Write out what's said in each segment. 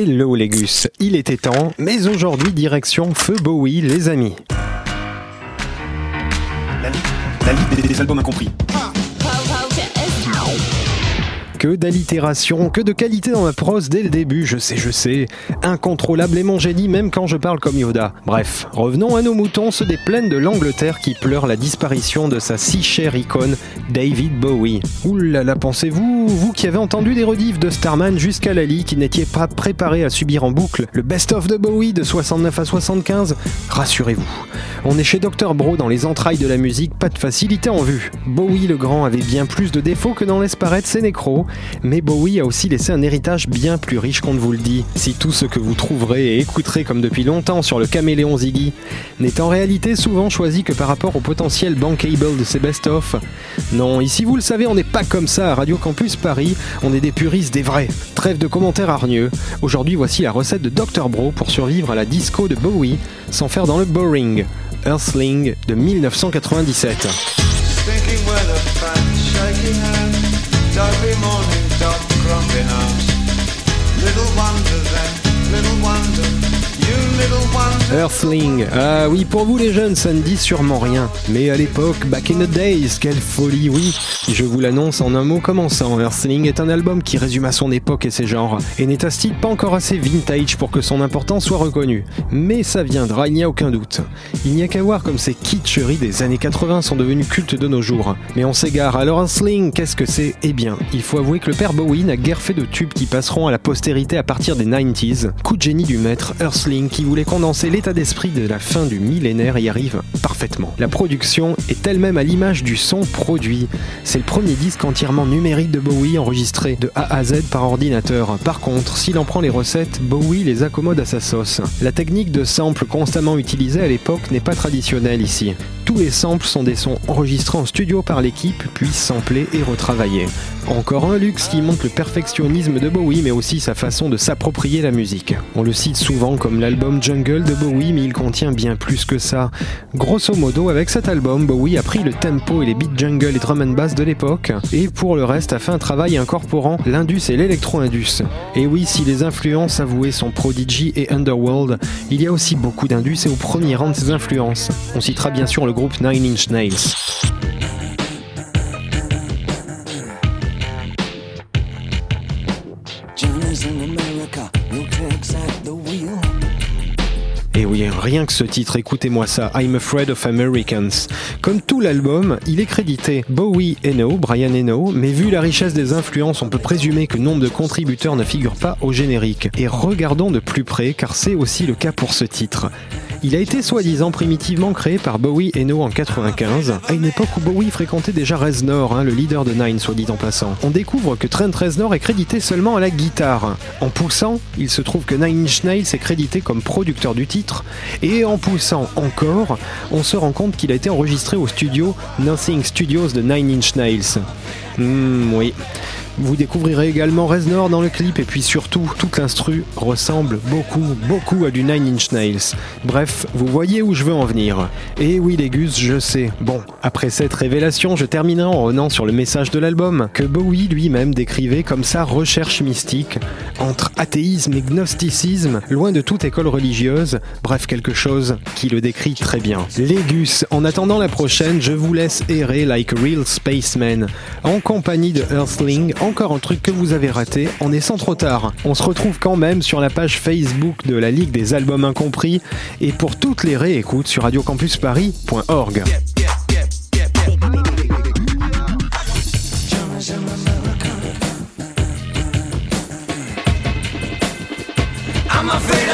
Hello les gus, il était temps, mais aujourd'hui direction Feu Bowie les amis. La, incompris. Que d'allitération, que de qualité dans ma prose dès le début, je sais, je sais. Incontrôlable et mon génie même quand je parle comme Yoda. Bref, revenons à nos moutons, ceux des plaines de l'Angleterre qui pleurent la disparition de sa si chère icône, David Bowie. Oulala, pensez-vous, vous qui avez entendu des rediffs de Starman jusqu'à Lali, qui n'étiez pas préparé à subir en boucle le best-of de Bowie de 69 à 75, rassurez-vous. On est chez Dr Bro dans les entrailles de la musique, pas de facilité en vue. Bowie le Grand avait bien plus de défauts que n'en laisse paraître ses nécros, mais Bowie a aussi laissé un héritage bien plus riche qu'on ne vous le dit. Si tout ce que vous trouverez et écouterez comme depuis longtemps sur le caméléon Ziggy n'est en réalité souvent choisi que par rapport au potentiel bankable de ses best-of. Non, ici vous le savez, on n'est pas comme ça à Radio Campus Paris, on est des puristes, des vrais. Trêve de commentaires hargneux. Aujourd'hui, voici la recette de Dr Bro pour survivre à la disco de Bowie sans faire dans le boring. Earthling de 1997. Every morning, stop crumbling out. Little wonder then, little wonder. Earthling. Ah oui, pour vous les jeunes, ça ne dit sûrement rien. Mais à l'époque, back in the days, quelle folie, oui. Je vous l'annonce en un mot commençant. Earthling est un album qui résume à son époque et ses genres, et n'est à titre pas encore assez vintage pour que son importance soit reconnue. Mais ça viendra, il n'y a aucun doute. Il n'y a qu'à voir comme ces kitscheries des années 80 sont devenues cultes de nos jours. Mais on s'égare, alors Earthling, qu'est-ce que c'est? Eh bien, il faut avouer que le père Bowie n'a guère fait de tubes qui passeront à la postérité à partir des 90s. Coup de génie du maître Earthling qui voulait condenser l'état d'esprit de la fin du millénaire y arrive parfaitement. La production est elle-même à l'image du son produit. C'est le premier disque entièrement numérique de Bowie enregistré de A à Z par ordinateur. Par contre, s'il en prend les recettes, Bowie les accommode à sa sauce. La technique de sample constamment utilisée à l'époque n'est pas traditionnelle ici. Tous les samples sont des sons enregistrés en studio par l'équipe, puis samplés et retravaillés. Encore un luxe qui montre le perfectionnisme de Bowie, mais aussi sa façon de s'approprier la musique. On le cite souvent comme l'album Jungle de Bowie, mais il contient bien plus que ça. Grosso modo, avec cet album, Bowie a pris le tempo et les beats jungle et drum and bass de l'époque, et pour le reste a fait un travail incorporant l'indus et l'électro-indus. Et oui, si les influences avouées sont Prodigy et Underworld, il y a aussi beaucoup d'indus et au premier rang de ces influences. On citera bien sûr le groupe Nine Inch Nails. Et oui, rien que ce titre, écoutez-moi ça, I'm Afraid of Americans. Comme tout l'album, il est crédité Bowie Eno, Brian Eno, mais vu la richesse des influences, on peut présumer que nombre de contributeurs ne figurent pas au générique. Et regardons de plus près, car c'est aussi le cas pour ce titre. Il a été soi-disant primitivement créé par Bowie Eno en 95, à une époque où Bowie fréquentait déjà Reznor, hein, le leader de Nine, soit dit en passant. On découvre que Trent Reznor est crédité seulement à la guitare. En poussant, il se trouve que Nine Inch Nails est crédité comme producteur du titre, et en poussant encore, on se rend compte qu'il a été enregistré au studio Nothing Studios de Nine Inch Nails. Hmm, oui. Vous découvrirez également Reznor dans le clip et puis surtout, toute l'instru ressemble beaucoup, beaucoup à du Nine Inch Nails. Bref, vous voyez où je veux en venir. Et oui les je sais. Bon, après cette révélation, je terminerai en revenant sur le message de l'album, que Bowie lui-même décrivait comme sa recherche mystique, entre athéisme et gnosticisme, loin de toute école religieuse, bref quelque chose qui le décrit très bien. Les en attendant la prochaine, je vous laisse errer like real spaceman, en compagnie de Earthling, encore un truc que vous avez raté, on est sans trop tard. On se retrouve quand même sur la page Facebook de la Ligue des Albums Incompris, et pour toutes les réécoutes sur radiocampusparis.org. I'm afraid.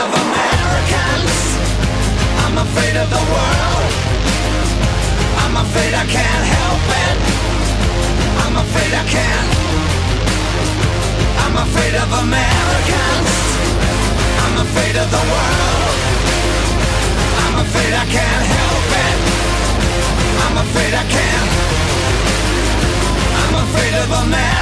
Afraid of Americans. I'm afraid of the world. I'm afraid I can't help it. I'm afraid I can't. I'm afraid of Americans.